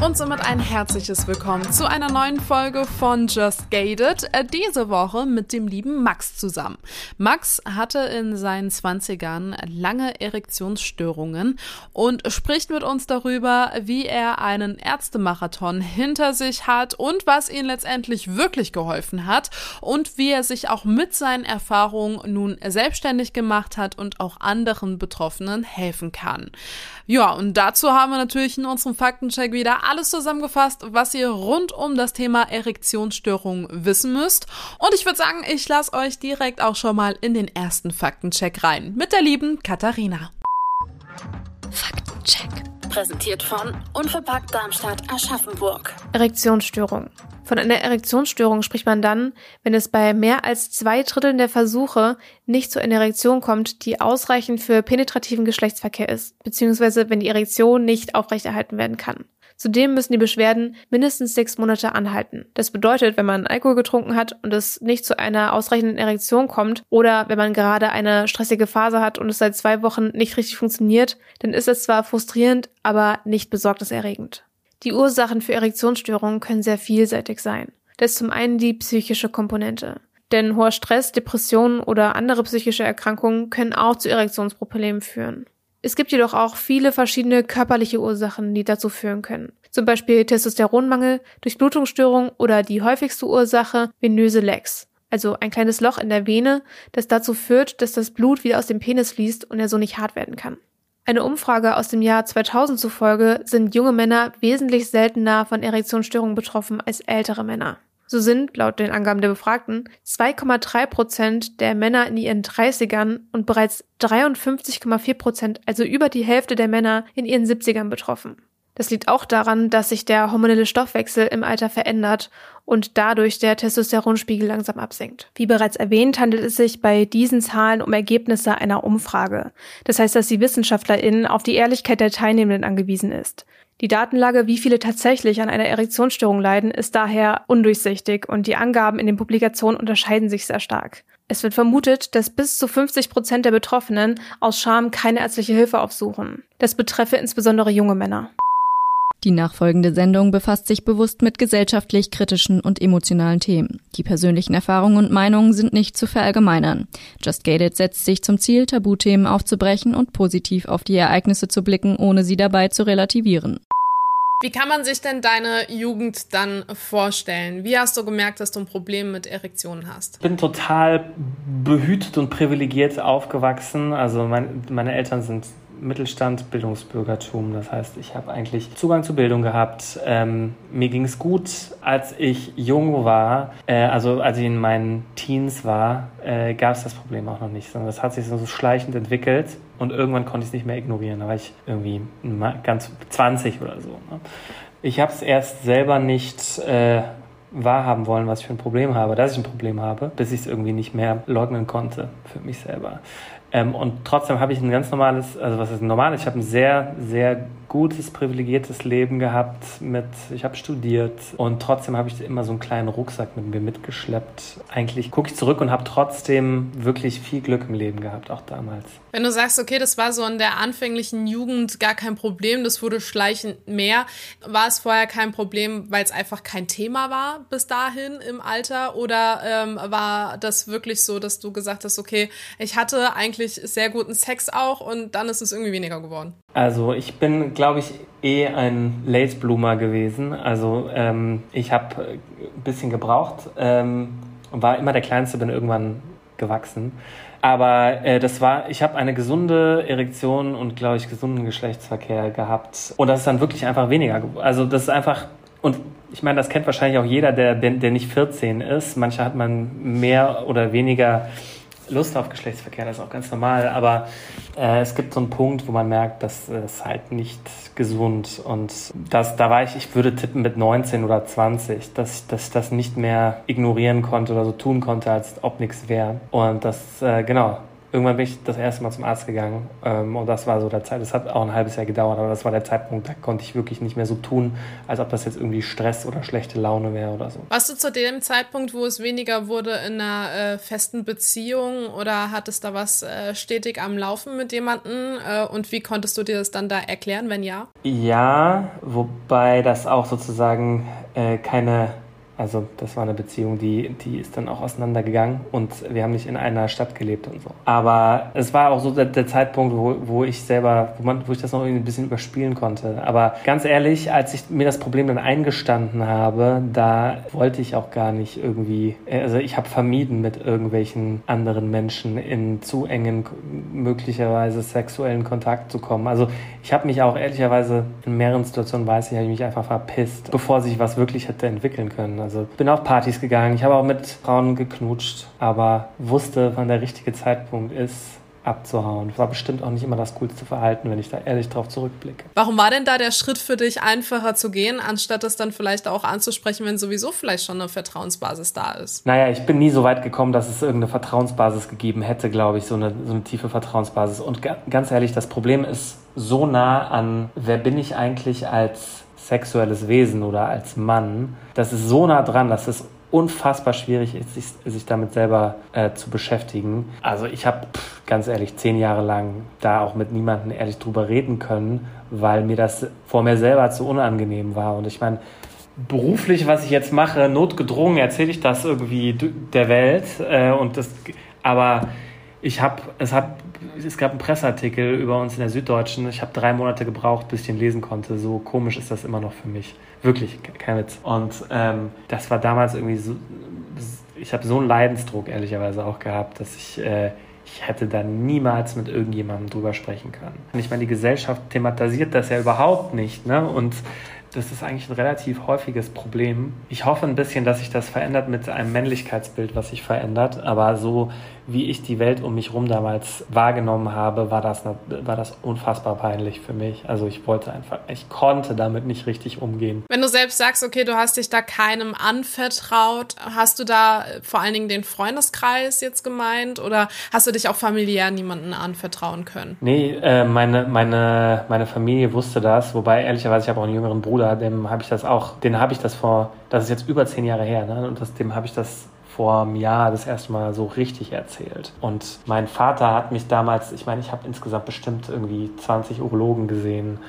Und somit ein herzliches Willkommen zu einer neuen Folge von Just Gated. Äh, diese Woche mit dem lieben Max zusammen. Max hatte in seinen 20ern lange Erektionsstörungen und spricht mit uns darüber, wie er einen Ärztemarathon hinter sich hat und was ihn letztendlich wirklich geholfen hat und wie er sich auch mit seinen Erfahrungen nun selbstständig gemacht hat und auch anderen Betroffenen helfen kann. Ja, und dazu haben wir natürlich in unserem Faktencheck wieder alles zusammengefasst, was ihr rund um das Thema Erektionsstörung wissen müsst. Und ich würde sagen, ich lasse euch direkt auch schon mal in den ersten Faktencheck rein mit der lieben Katharina. Faktencheck. Präsentiert von Unverpackt Darmstadt Aschaffenburg. Erektionsstörung. Von einer Erektionsstörung spricht man dann, wenn es bei mehr als zwei Dritteln der Versuche nicht zu einer Erektion kommt, die ausreichend für penetrativen Geschlechtsverkehr ist, beziehungsweise wenn die Erektion nicht aufrechterhalten werden kann. Zudem müssen die Beschwerden mindestens sechs Monate anhalten. Das bedeutet, wenn man Alkohol getrunken hat und es nicht zu einer ausreichenden Erektion kommt oder wenn man gerade eine stressige Phase hat und es seit zwei Wochen nicht richtig funktioniert, dann ist es zwar frustrierend, aber nicht besorgniserregend. Die Ursachen für Erektionsstörungen können sehr vielseitig sein. Das ist zum einen die psychische Komponente. Denn hoher Stress, Depressionen oder andere psychische Erkrankungen können auch zu Erektionsproblemen führen. Es gibt jedoch auch viele verschiedene körperliche Ursachen, die dazu führen können. Zum Beispiel Testosteronmangel, Durchblutungsstörung oder die häufigste Ursache venöse Lex. Also ein kleines Loch in der Vene, das dazu führt, dass das Blut wieder aus dem Penis fließt und er so nicht hart werden kann. Eine Umfrage aus dem Jahr 2000 zufolge sind junge Männer wesentlich seltener von Erektionsstörungen betroffen als ältere Männer. So sind, laut den Angaben der Befragten, 2,3 Prozent der Männer in ihren 30ern und bereits 53,4 Prozent, also über die Hälfte der Männer in ihren 70ern betroffen. Das liegt auch daran, dass sich der hormonelle Stoffwechsel im Alter verändert und dadurch der Testosteronspiegel langsam absinkt. Wie bereits erwähnt, handelt es sich bei diesen Zahlen um Ergebnisse einer Umfrage. Das heißt, dass die WissenschaftlerInnen auf die Ehrlichkeit der Teilnehmenden angewiesen ist. Die Datenlage, wie viele tatsächlich an einer Erektionsstörung leiden, ist daher undurchsichtig und die Angaben in den Publikationen unterscheiden sich sehr stark. Es wird vermutet, dass bis zu 50 Prozent der Betroffenen aus Scham keine ärztliche Hilfe aufsuchen. Das betreffe insbesondere junge Männer. Die nachfolgende Sendung befasst sich bewusst mit gesellschaftlich kritischen und emotionalen Themen. Die persönlichen Erfahrungen und Meinungen sind nicht zu verallgemeinern. Just Gated setzt sich zum Ziel, Tabuthemen aufzubrechen und positiv auf die Ereignisse zu blicken, ohne sie dabei zu relativieren. Wie kann man sich denn deine Jugend dann vorstellen? Wie hast du gemerkt, dass du ein Problem mit Erektionen hast? Ich bin total behütet und privilegiert aufgewachsen. Also mein, meine Eltern sind Mittelstand, Bildungsbürgertum. Das heißt, ich habe eigentlich Zugang zu Bildung gehabt. Ähm, mir ging es gut, als ich jung war, äh, also als ich in meinen Teens war, äh, gab es das Problem auch noch nicht, sondern das hat sich so schleichend entwickelt und irgendwann konnte ich es nicht mehr ignorieren. Da war ich irgendwie ganz 20 oder so. Ne? Ich habe es erst selber nicht äh, wahrhaben wollen, was ich für ein Problem habe, dass ich ein Problem habe, bis ich es irgendwie nicht mehr leugnen konnte für mich selber. Ähm, und trotzdem habe ich ein ganz normales, also was ist normales? Ich habe ein sehr, sehr gutes, privilegiertes Leben gehabt mit, ich habe studiert und trotzdem habe ich immer so einen kleinen Rucksack mit mir mitgeschleppt. Eigentlich gucke ich zurück und habe trotzdem wirklich viel Glück im Leben gehabt, auch damals. Wenn du sagst, okay, das war so in der anfänglichen Jugend gar kein Problem, das wurde schleichend mehr, war es vorher kein Problem, weil es einfach kein Thema war bis dahin im Alter oder ähm, war das wirklich so, dass du gesagt hast, okay, ich hatte eigentlich sehr guten Sex auch und dann ist es irgendwie weniger geworden? Also ich bin, glaube ich, eh ein Late Bloomer gewesen. Also ähm, ich habe ein bisschen gebraucht, ähm, war immer der Kleinste, bin irgendwann gewachsen. Aber äh, das war, ich habe eine gesunde Erektion und, glaube ich, gesunden Geschlechtsverkehr gehabt. Und das ist dann wirklich einfach weniger. Also das ist einfach, und ich meine, das kennt wahrscheinlich auch jeder, der, der nicht 14 ist. Manche hat man mehr oder weniger Lust auf Geschlechtsverkehr, das ist auch ganz normal, aber äh, es gibt so einen Punkt, wo man merkt, das ist halt nicht gesund und das, da war ich, ich würde tippen mit 19 oder 20, dass, dass ich das nicht mehr ignorieren konnte oder so tun konnte, als ob nichts wäre. Und das, äh, genau, irgendwann bin ich das erste Mal zum Arzt gegangen ähm, und das war so der Zeit. Das hat auch ein halbes Jahr gedauert, aber das war der Zeitpunkt, da konnte ich wirklich nicht mehr so tun, als ob das jetzt irgendwie Stress oder schlechte Laune wäre oder so. Warst du zu dem Zeitpunkt, wo es weniger wurde, in einer äh, festen Beziehung oder hattest da was äh, stetig am Laufen mit jemandem äh, und wie konntest du dir das dann da erklären, wenn ja? Ja, wobei das auch sozusagen äh, keine also das war eine Beziehung, die, die ist dann auch auseinandergegangen und wir haben nicht in einer Stadt gelebt und so. Aber es war auch so der, der Zeitpunkt, wo, wo ich selber, wo, man, wo ich das noch irgendwie ein bisschen überspielen konnte. Aber ganz ehrlich, als ich mir das Problem dann eingestanden habe, da wollte ich auch gar nicht irgendwie, also ich habe vermieden, mit irgendwelchen anderen Menschen in zu engen, möglicherweise sexuellen Kontakt zu kommen. Also ich habe mich auch ehrlicherweise in mehreren Situationen, weiß ich, habe ich mich einfach verpisst, bevor sich was wirklich hätte entwickeln können. Also bin auf Partys gegangen, ich habe auch mit Frauen geknutscht, aber wusste, wann der richtige Zeitpunkt ist, abzuhauen. War bestimmt auch nicht immer das coolste Verhalten, wenn ich da ehrlich drauf zurückblicke. Warum war denn da der Schritt für dich einfacher zu gehen, anstatt das dann vielleicht auch anzusprechen, wenn sowieso vielleicht schon eine Vertrauensbasis da ist? Naja, ich bin nie so weit gekommen, dass es irgendeine Vertrauensbasis gegeben hätte, glaube ich, so eine, so eine tiefe Vertrauensbasis. Und ganz ehrlich, das Problem ist so nah an, wer bin ich eigentlich als sexuelles Wesen oder als Mann, das ist so nah dran, dass es unfassbar schwierig ist, sich, sich damit selber äh, zu beschäftigen. Also ich habe ganz ehrlich zehn Jahre lang da auch mit niemandem ehrlich drüber reden können, weil mir das vor mir selber zu unangenehm war. Und ich meine, beruflich, was ich jetzt mache, notgedrungen erzähle ich das irgendwie der Welt. Äh, und das, aber ich habe, es hat es gab einen Presseartikel über uns in der Süddeutschen. Ich habe drei Monate gebraucht, bis ich den lesen konnte. So komisch ist das immer noch für mich. Wirklich, kein Witz. Und ähm, das war damals irgendwie so. Ich habe so einen Leidensdruck ehrlicherweise auch gehabt, dass ich. Äh, ich hätte da niemals mit irgendjemandem drüber sprechen können. Ich meine, die Gesellschaft thematisiert das ja überhaupt nicht. Ne? Und das ist eigentlich ein relativ häufiges Problem. Ich hoffe ein bisschen, dass sich das verändert mit einem Männlichkeitsbild, was sich verändert. Aber so wie ich die Welt um mich herum damals wahrgenommen habe, war das, war das unfassbar peinlich für mich. Also ich wollte einfach, ich konnte damit nicht richtig umgehen. Wenn du selbst sagst, okay, du hast dich da keinem anvertraut, hast du da vor allen Dingen den Freundeskreis jetzt gemeint oder hast du dich auch familiär niemanden anvertrauen können? Nee, äh, meine, meine, meine Familie wusste das, wobei ehrlicherweise ich habe auch einen jüngeren Bruder, dem habe ich das auch, den habe ich das vor, das ist jetzt über zehn Jahre her, ne? und das, dem habe ich das vor einem Jahr das erste Mal so richtig erzählt. Und mein Vater hat mich damals, ich meine, ich habe insgesamt bestimmt irgendwie 20 Urologen gesehen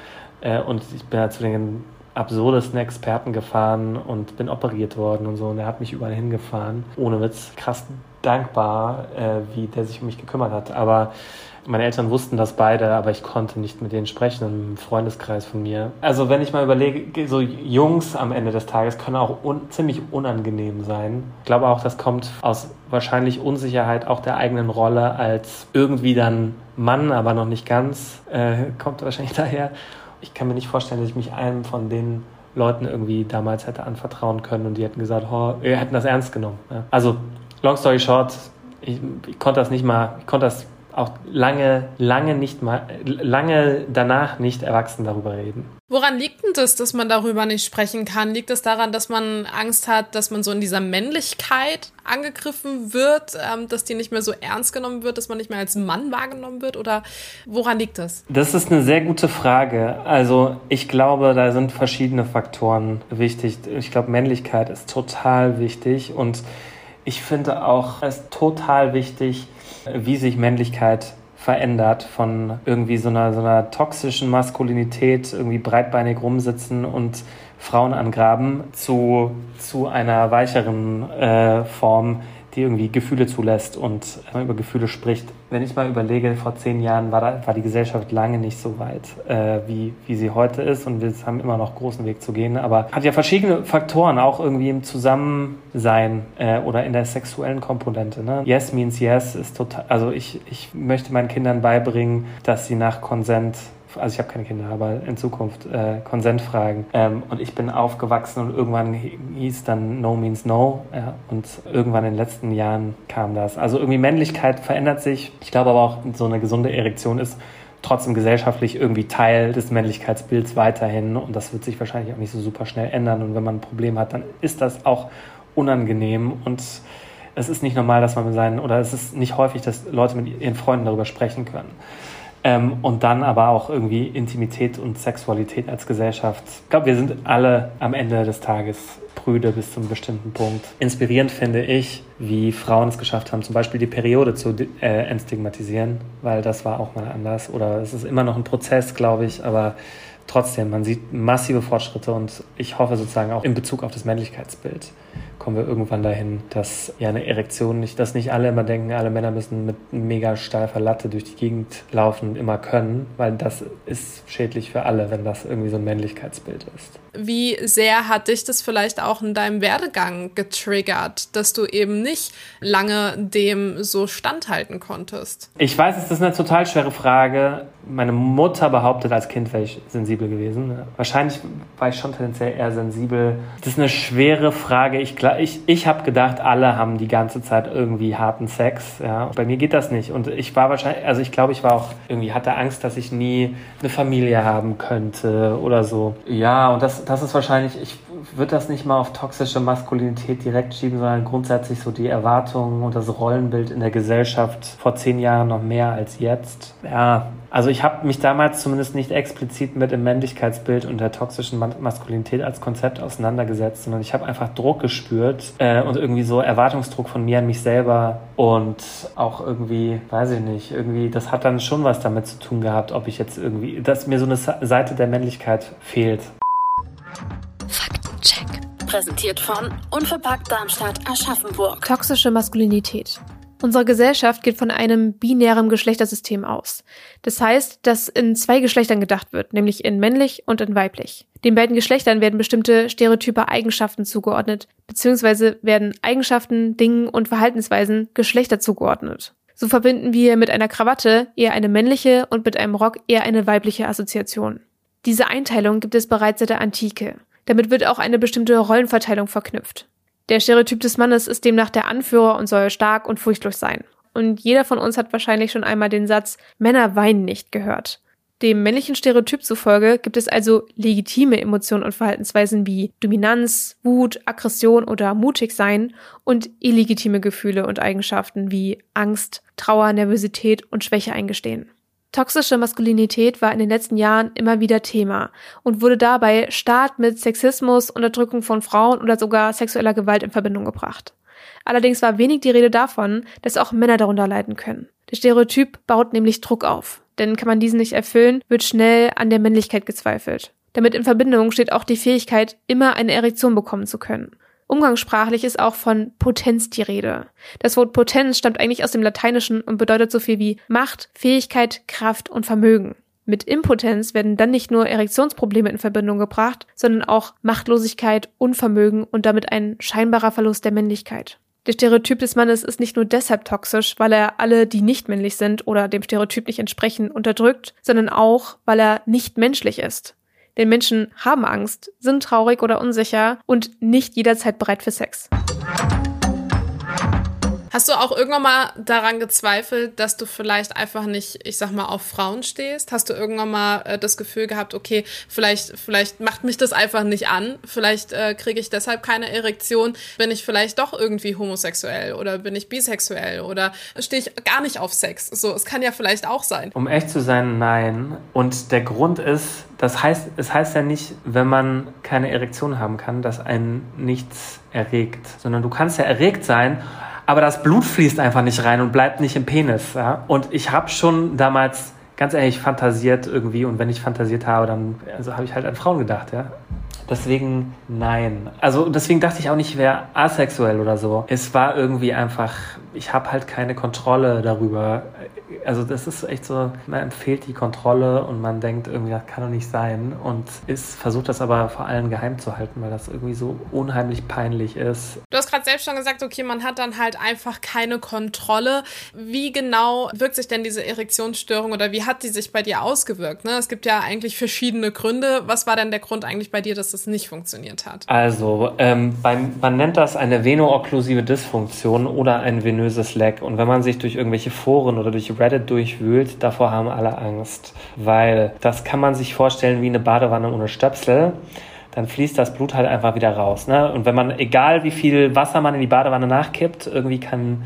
äh, und ich bin halt zu den absurdesten Experten gefahren und bin operiert worden und so. Und er hat mich überall hingefahren. Ohne Witz, krass dankbar, äh, wie der sich um mich gekümmert hat. Aber meine Eltern wussten das beide, aber ich konnte nicht mit denen sprechen im Freundeskreis von mir. Also wenn ich mal überlege, so Jungs am Ende des Tages können auch un ziemlich unangenehm sein. Ich glaube auch, das kommt aus wahrscheinlich Unsicherheit auch der eigenen Rolle als irgendwie dann Mann, aber noch nicht ganz, äh, kommt wahrscheinlich daher. Ich kann mir nicht vorstellen, dass ich mich einem von den Leuten irgendwie damals hätte anvertrauen können und die hätten gesagt, oh, wir hätten das ernst genommen. Also, long story short, ich, ich konnte das nicht mal, ich konnte das auch lange, lange nicht mal, lange danach nicht erwachsen darüber reden. Woran liegt denn das, dass man darüber nicht sprechen kann? Liegt es das daran, dass man Angst hat, dass man so in dieser Männlichkeit angegriffen wird, ähm, dass die nicht mehr so ernst genommen wird, dass man nicht mehr als Mann wahrgenommen wird? Oder woran liegt das? Das ist eine sehr gute Frage. Also ich glaube, da sind verschiedene Faktoren wichtig. Ich glaube, Männlichkeit ist total wichtig und ich finde auch es total wichtig, wie sich Männlichkeit verändert von irgendwie so einer, so einer toxischen Maskulinität, irgendwie breitbeinig rumsitzen und Frauen angraben, zu, zu einer weicheren äh, Form, die irgendwie Gefühle zulässt und über Gefühle spricht. Wenn ich mal überlege, vor zehn Jahren war, da, war die Gesellschaft lange nicht so weit, äh, wie, wie sie heute ist und wir haben immer noch großen Weg zu gehen. Aber hat ja verschiedene Faktoren, auch irgendwie im Zusammensein äh, oder in der sexuellen Komponente. Ne? Yes means yes ist total, also ich, ich möchte meinen Kindern beibringen, dass sie nach Konsent also ich habe keine Kinder, aber in Zukunft äh, Konsent fragen. Ähm, und ich bin aufgewachsen und irgendwann hieß dann No means No. Ja, und irgendwann in den letzten Jahren kam das. Also irgendwie Männlichkeit verändert sich. Ich glaube aber auch, so eine gesunde Erektion ist trotzdem gesellschaftlich irgendwie Teil des Männlichkeitsbilds weiterhin. Und das wird sich wahrscheinlich auch nicht so super schnell ändern. Und wenn man ein Problem hat, dann ist das auch unangenehm. Und es ist nicht normal, dass man mit seinen, oder es ist nicht häufig, dass Leute mit ihren Freunden darüber sprechen können. Ähm, und dann aber auch irgendwie Intimität und Sexualität als Gesellschaft. Ich glaube, wir sind alle am Ende des Tages prüde bis zu einem bestimmten Punkt. Inspirierend finde ich, wie Frauen es geschafft haben, zum Beispiel die Periode zu äh, entstigmatisieren, weil das war auch mal anders. Oder es ist immer noch ein Prozess, glaube ich, aber trotzdem, man sieht massive Fortschritte und ich hoffe sozusagen auch in Bezug auf das Männlichkeitsbild kommen wir irgendwann dahin, dass ja eine Erektion nicht, dass nicht alle immer denken, alle Männer müssen mit mega steifer Latte durch die Gegend laufen immer können, weil das ist schädlich für alle, wenn das irgendwie so ein Männlichkeitsbild ist. Wie sehr hat dich das vielleicht auch in deinem Werdegang getriggert, dass du eben nicht lange dem so standhalten konntest? Ich weiß, es ist eine total schwere Frage. Meine Mutter behauptet, als Kind wäre ich sensibel gewesen. Wahrscheinlich war ich schon tendenziell eher sensibel. Das ist eine schwere Frage. Ich, ich, ich habe gedacht, alle haben die ganze Zeit irgendwie harten Sex. Ja. Bei mir geht das nicht. Und ich war wahrscheinlich, also ich glaube, ich war auch irgendwie, hatte Angst, dass ich nie eine Familie haben könnte oder so. Ja, und das das, ist wahrscheinlich, ich würde das nicht mal auf toxische Maskulinität direkt schieben, sondern grundsätzlich so die Erwartungen und das Rollenbild in der Gesellschaft vor zehn Jahren noch mehr als jetzt. Ja, also ich habe mich damals zumindest nicht explizit mit dem Männlichkeitsbild und der toxischen Maskulinität als Konzept auseinandergesetzt, sondern ich habe einfach Druck gespürt äh, und irgendwie so Erwartungsdruck von mir an mich selber und auch irgendwie, weiß ich nicht, irgendwie, das hat dann schon was damit zu tun gehabt, ob ich jetzt irgendwie, dass mir so eine Seite der Männlichkeit fehlt. Präsentiert von Unverpackt Darmstadt Aschaffenburg. Toxische Maskulinität. Unsere Gesellschaft geht von einem binären Geschlechtersystem aus. Das heißt, dass in zwei Geschlechtern gedacht wird, nämlich in männlich und in weiblich. Den beiden Geschlechtern werden bestimmte stereotype Eigenschaften zugeordnet, beziehungsweise werden Eigenschaften, Dingen und Verhaltensweisen Geschlechter zugeordnet. So verbinden wir mit einer Krawatte eher eine männliche und mit einem Rock eher eine weibliche Assoziation. Diese Einteilung gibt es bereits seit der Antike. Damit wird auch eine bestimmte Rollenverteilung verknüpft. Der Stereotyp des Mannes ist demnach der Anführer und soll stark und furchtlos sein. Und jeder von uns hat wahrscheinlich schon einmal den Satz Männer weinen nicht gehört. Dem männlichen Stereotyp zufolge gibt es also legitime Emotionen und Verhaltensweisen wie Dominanz, Wut, Aggression oder mutig sein und illegitime Gefühle und Eigenschaften wie Angst, Trauer, Nervosität und Schwäche eingestehen. Toxische Maskulinität war in den letzten Jahren immer wieder Thema und wurde dabei stark mit Sexismus, Unterdrückung von Frauen oder sogar sexueller Gewalt in Verbindung gebracht. Allerdings war wenig die Rede davon, dass auch Männer darunter leiden können. Der Stereotyp baut nämlich Druck auf, denn kann man diesen nicht erfüllen, wird schnell an der Männlichkeit gezweifelt. Damit in Verbindung steht auch die Fähigkeit, immer eine Erektion bekommen zu können. Umgangssprachlich ist auch von Potenz die Rede. Das Wort Potenz stammt eigentlich aus dem Lateinischen und bedeutet so viel wie Macht, Fähigkeit, Kraft und Vermögen. Mit Impotenz werden dann nicht nur Erektionsprobleme in Verbindung gebracht, sondern auch Machtlosigkeit, Unvermögen und damit ein scheinbarer Verlust der Männlichkeit. Der Stereotyp des Mannes ist nicht nur deshalb toxisch, weil er alle, die nicht männlich sind oder dem Stereotyp nicht entsprechen, unterdrückt, sondern auch, weil er nicht menschlich ist. Denn Menschen haben Angst, sind traurig oder unsicher und nicht jederzeit bereit für Sex. Hast du auch irgendwann mal daran gezweifelt, dass du vielleicht einfach nicht, ich sag mal, auf Frauen stehst? Hast du irgendwann mal äh, das Gefühl gehabt, okay, vielleicht, vielleicht macht mich das einfach nicht an, vielleicht äh, kriege ich deshalb keine Erektion, bin ich vielleicht doch irgendwie homosexuell oder bin ich bisexuell oder stehe ich gar nicht auf Sex? So, es kann ja vielleicht auch sein. Um echt zu sein, nein. Und der Grund ist, das heißt, es heißt ja nicht, wenn man keine Erektion haben kann, dass einen nichts erregt, sondern du kannst ja erregt sein, aber das Blut fließt einfach nicht rein und bleibt nicht im Penis. Ja? Und ich habe schon damals ganz ehrlich fantasiert irgendwie und wenn ich fantasiert habe, dann also habe ich halt an Frauen gedacht. Ja? Deswegen nein. Also deswegen dachte ich auch nicht, ich wäre asexuell oder so. Es war irgendwie einfach, ich habe halt keine Kontrolle darüber. Also das ist echt so, man empfiehlt die Kontrolle und man denkt irgendwie, das kann doch nicht sein und ist, versucht das aber vor allem geheim zu halten, weil das irgendwie so unheimlich peinlich ist. Du hast gerade selbst schon gesagt, okay, man hat dann halt einfach keine Kontrolle. Wie genau wirkt sich denn diese Erektionsstörung oder wie hat die sich bei dir ausgewirkt? Ne? Es gibt ja eigentlich verschiedene Gründe. Was war denn der Grund eigentlich bei dir, dass das nicht funktioniert hat? Also, ähm, beim, man nennt das eine veno-okklusive Dysfunktion oder ein venöses Leck. Und wenn man sich durch irgendwelche Foren oder durch Reddit durchwühlt, davor haben alle Angst. Weil das kann man sich vorstellen wie eine Badewanne ohne Stöpsel dann fließt das Blut halt einfach wieder raus. Ne? Und wenn man, egal wie viel Wasser man in die Badewanne nachkippt, irgendwie kann,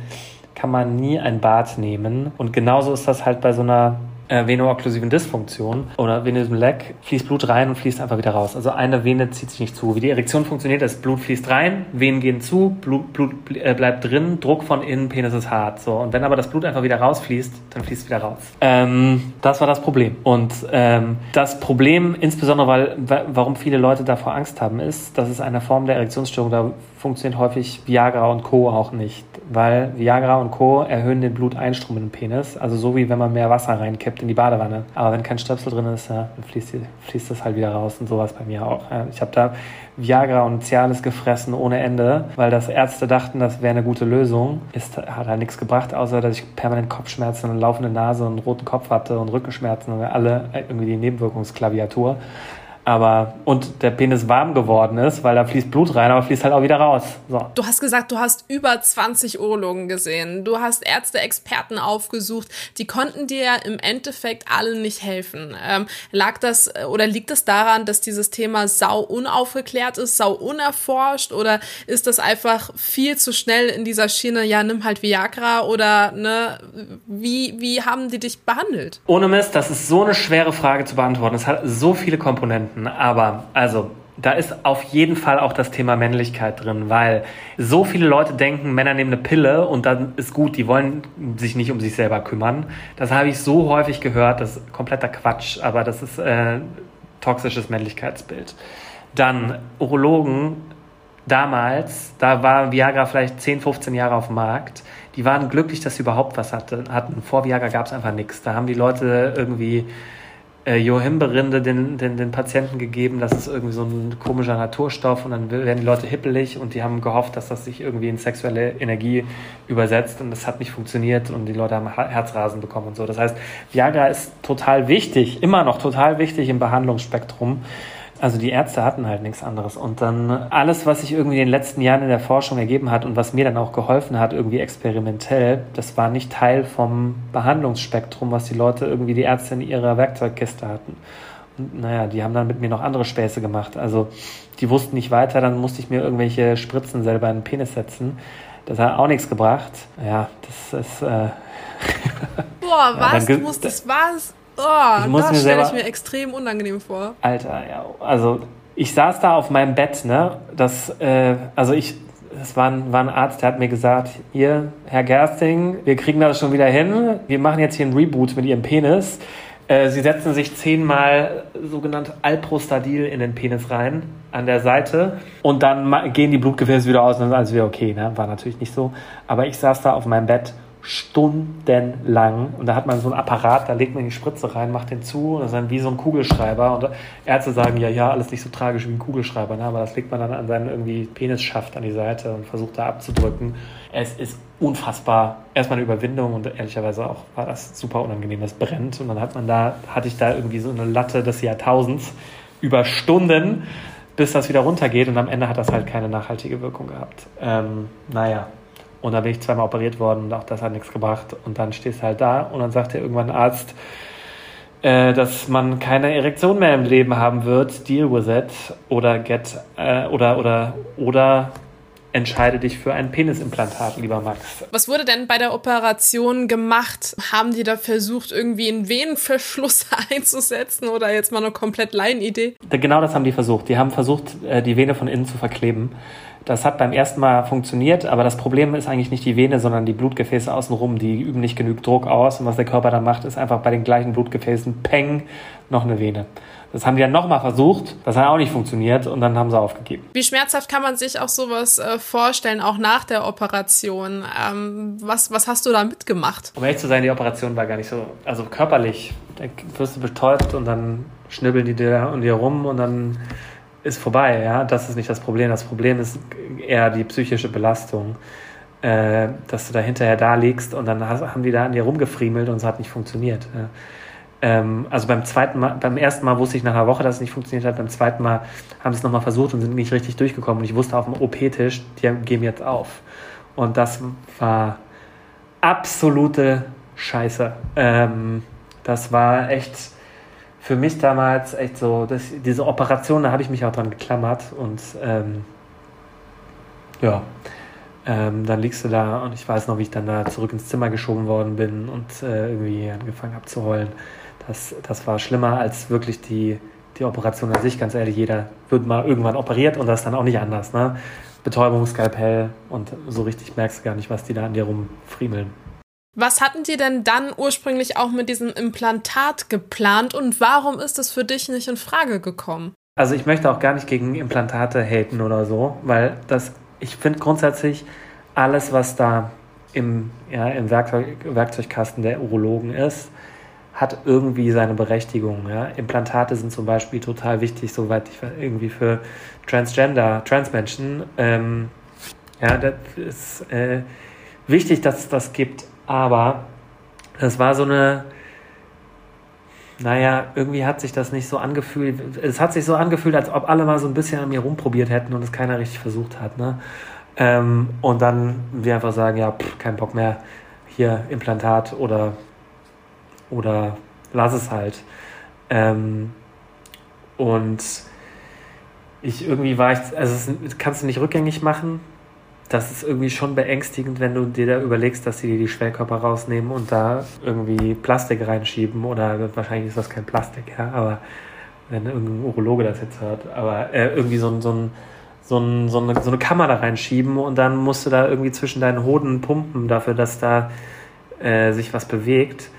kann man nie ein Bad nehmen. Und genauso ist das halt bei so einer äh, veno-okklusiven Dysfunktion oder venösem Leck fließt Blut rein und fließt einfach wieder raus. Also eine Vene zieht sich nicht zu. Wie die Erektion funktioniert, das Blut fließt rein, Venen gehen zu, Blut, Blut äh, bleibt drin, Druck von innen, Penis ist hart. So. Und wenn aber das Blut einfach wieder rausfließt, dann fließt es wieder raus. Ähm, das war das Problem. Und ähm, das Problem, insbesondere weil, warum viele Leute davor Angst haben, ist, dass es eine Form der Erektionsstörung, da funktioniert häufig Viagra und Co. auch nicht, weil Viagra und Co. erhöhen den Bluteinstrom in den Penis, also so wie wenn man mehr Wasser reinkippt in die Badewanne. Aber wenn kein Stöpsel drin ist, ja, dann fließt, die, fließt das halt wieder raus und sowas bei mir auch. Ich habe da Viagra und Cialis gefressen ohne Ende, weil das Ärzte dachten, das wäre eine gute Lösung. Ist, hat halt nichts gebracht, außer dass ich permanent Kopfschmerzen, eine laufende Nase und roten Kopf hatte und Rückenschmerzen und alle irgendwie die Nebenwirkungsklaviatur aber und der Penis warm geworden ist, weil da fließt Blut rein, aber fließt halt auch wieder raus. So. Du hast gesagt, du hast über 20 Urologen gesehen. Du hast Ärzte, Experten aufgesucht. Die konnten dir im Endeffekt alle nicht helfen. Ähm, lag das oder liegt es das daran, dass dieses Thema sau unaufgeklärt ist, sau unerforscht oder ist das einfach viel zu schnell in dieser Schiene, ja, nimm halt Viagra oder ne, wie, wie haben die dich behandelt? Ohne Mist, das ist so eine schwere Frage zu beantworten. Es hat so viele Komponenten finden. Aber also, da ist auf jeden Fall auch das Thema Männlichkeit drin, weil so viele Leute denken, Männer nehmen eine Pille und dann ist gut, die wollen sich nicht um sich selber kümmern. Das habe ich so häufig gehört, das ist kompletter Quatsch, aber das ist äh, toxisches Männlichkeitsbild. Dann Urologen damals, da war Viagra vielleicht 10, 15 Jahre auf dem Markt, die waren glücklich, dass sie überhaupt was hatten. Vor Viagra gab es einfach nichts. Da haben die Leute irgendwie äh, Johimberinde den, den, den Patienten gegeben, das ist irgendwie so ein komischer Naturstoff und dann werden die Leute hippelig und die haben gehofft, dass das sich irgendwie in sexuelle Energie übersetzt und das hat nicht funktioniert und die Leute haben Herzrasen bekommen und so. Das heißt, Viagra ist total wichtig, immer noch total wichtig im Behandlungsspektrum. Also die Ärzte hatten halt nichts anderes. Und dann alles, was sich irgendwie in den letzten Jahren in der Forschung ergeben hat und was mir dann auch geholfen hat, irgendwie experimentell, das war nicht Teil vom Behandlungsspektrum, was die Leute irgendwie, die Ärzte in ihrer Werkzeugkiste hatten. Und naja, die haben dann mit mir noch andere Späße gemacht. Also die wussten nicht weiter, dann musste ich mir irgendwelche Spritzen selber in den Penis setzen. Das hat auch nichts gebracht. Ja, das ist. Äh Boah, was? Ja, du musstest was? Oh, das stelle ich mir extrem unangenehm vor. Alter, ja. Also ich saß da auf meinem Bett, ne? Das, äh, also ich, das war ein, war ein Arzt, der hat mir gesagt, hier, Herr Gersting, wir kriegen das schon wieder hin. Wir machen jetzt hier einen Reboot mit Ihrem Penis. Äh, Sie setzen sich zehnmal sogenannt Alprostadil in den Penis rein an der Seite und dann gehen die Blutgefäße wieder aus und dann ist alles wieder okay. Ne? War natürlich nicht so. Aber ich saß da auf meinem Bett stundenlang. Und da hat man so ein Apparat, da legt man die Spritze rein, macht den zu, das ist dann wie so ein Kugelschreiber. Und Ärzte sagen, ja, ja, alles nicht so tragisch wie ein Kugelschreiber, ne? aber das legt man dann an seinen irgendwie Penisschaft an die Seite und versucht da abzudrücken. Es ist unfassbar. Erstmal eine Überwindung und ehrlicherweise auch war das super unangenehm, das brennt. Und dann hat man da, hatte ich da irgendwie so eine Latte des Jahrtausends über Stunden, bis das wieder runtergeht und am Ende hat das halt keine nachhaltige Wirkung gehabt. Ähm, naja, und dann bin ich zweimal operiert worden und auch das hat nichts gebracht. Und dann stehst du halt da und dann sagt dir irgendwann ein Arzt, äh, dass man keine Erektion mehr im Leben haben wird, deal with it. Oder get, äh, oder, oder, oder entscheide dich für ein Penisimplantat, lieber Max. Was wurde denn bei der Operation gemacht? Haben die da versucht, irgendwie einen Venenverschluss einzusetzen oder jetzt mal eine komplett Laienidee? Genau das haben die versucht. Die haben versucht, äh, die Vene von innen zu verkleben. Das hat beim ersten Mal funktioniert, aber das Problem ist eigentlich nicht die Vene, sondern die Blutgefäße außenrum. Die üben nicht genug Druck aus und was der Körper dann macht, ist einfach bei den gleichen Blutgefäßen, peng, noch eine Vene. Das haben die dann nochmal versucht, das hat auch nicht funktioniert und dann haben sie aufgegeben. Wie schmerzhaft kann man sich auch sowas äh, vorstellen, auch nach der Operation? Ähm, was, was hast du da mitgemacht? Um ehrlich zu sein, die Operation war gar nicht so, also körperlich, da wirst du betäubt und dann schnibbeln die dir und dir rum und dann ist vorbei, ja. Das ist nicht das Problem. Das Problem ist eher die psychische Belastung. Äh, dass du da hinterher da liegst und dann haben die da an dir rumgefriemelt und es hat nicht funktioniert. Ja. Ähm, also beim zweiten Mal, beim ersten Mal wusste ich nach einer Woche, dass es nicht funktioniert hat. Beim zweiten Mal haben sie es nochmal versucht und sind nicht richtig durchgekommen. Und ich wusste auf dem OP-Tisch, die geben jetzt auf. Und das war absolute Scheiße. Ähm, das war echt für mich damals echt so, das, diese Operation, da habe ich mich auch dran geklammert und ähm, ja, ähm, dann liegst du da und ich weiß noch, wie ich dann da zurück ins Zimmer geschoben worden bin und äh, irgendwie angefangen habe zu heulen. Das, das war schlimmer als wirklich die, die Operation an sich. Ganz ehrlich, jeder wird mal irgendwann operiert und das ist dann auch nicht anders. Ne? Betäubung, Skalpell und so richtig merkst du gar nicht, was die da an dir rumfriemeln. Was hatten die denn dann ursprünglich auch mit diesem Implantat geplant und warum ist es für dich nicht in Frage gekommen? Also ich möchte auch gar nicht gegen Implantate haten oder so, weil das, ich finde grundsätzlich alles, was da im, ja, im Werkzeug, Werkzeugkasten der Urologen ist, hat irgendwie seine Berechtigung. Ja? Implantate sind zum Beispiel total wichtig, soweit ich irgendwie für Transgender, Transmenschen. Ähm, ja, das ist äh, wichtig, dass es das gibt, aber das war so eine, naja, irgendwie hat sich das nicht so angefühlt. Es hat sich so angefühlt, als ob alle mal so ein bisschen an mir rumprobiert hätten und es keiner richtig versucht hat. Ne? Ähm, und dann wir einfach sagen, ja, pff, kein Bock mehr, hier Implantat oder oder lass es halt. Ähm, und ich irgendwie war ich, also das kannst du nicht rückgängig machen. Das ist irgendwie schon beängstigend, wenn du dir da überlegst, dass sie dir die Schwellkörper rausnehmen und da irgendwie Plastik reinschieben oder wahrscheinlich ist das kein Plastik, ja, aber wenn irgendein Urologe das jetzt hört, aber äh, irgendwie so, so, so, so, eine, so eine Kammer da reinschieben und dann musst du da irgendwie zwischen deinen Hoden pumpen dafür, dass da äh, sich was bewegt.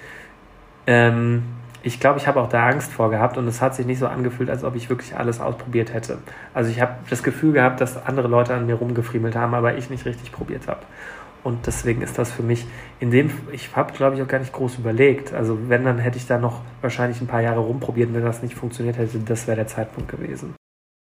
Ähm, ich glaube, ich habe auch da Angst vor gehabt und es hat sich nicht so angefühlt, als ob ich wirklich alles ausprobiert hätte. Also ich habe das Gefühl gehabt, dass andere Leute an mir rumgefriemelt haben, aber ich nicht richtig probiert habe. Und deswegen ist das für mich in dem, ich habe glaube ich auch gar nicht groß überlegt. Also wenn, dann hätte ich da noch wahrscheinlich ein paar Jahre rumprobiert, wenn das nicht funktioniert hätte, das wäre der Zeitpunkt gewesen.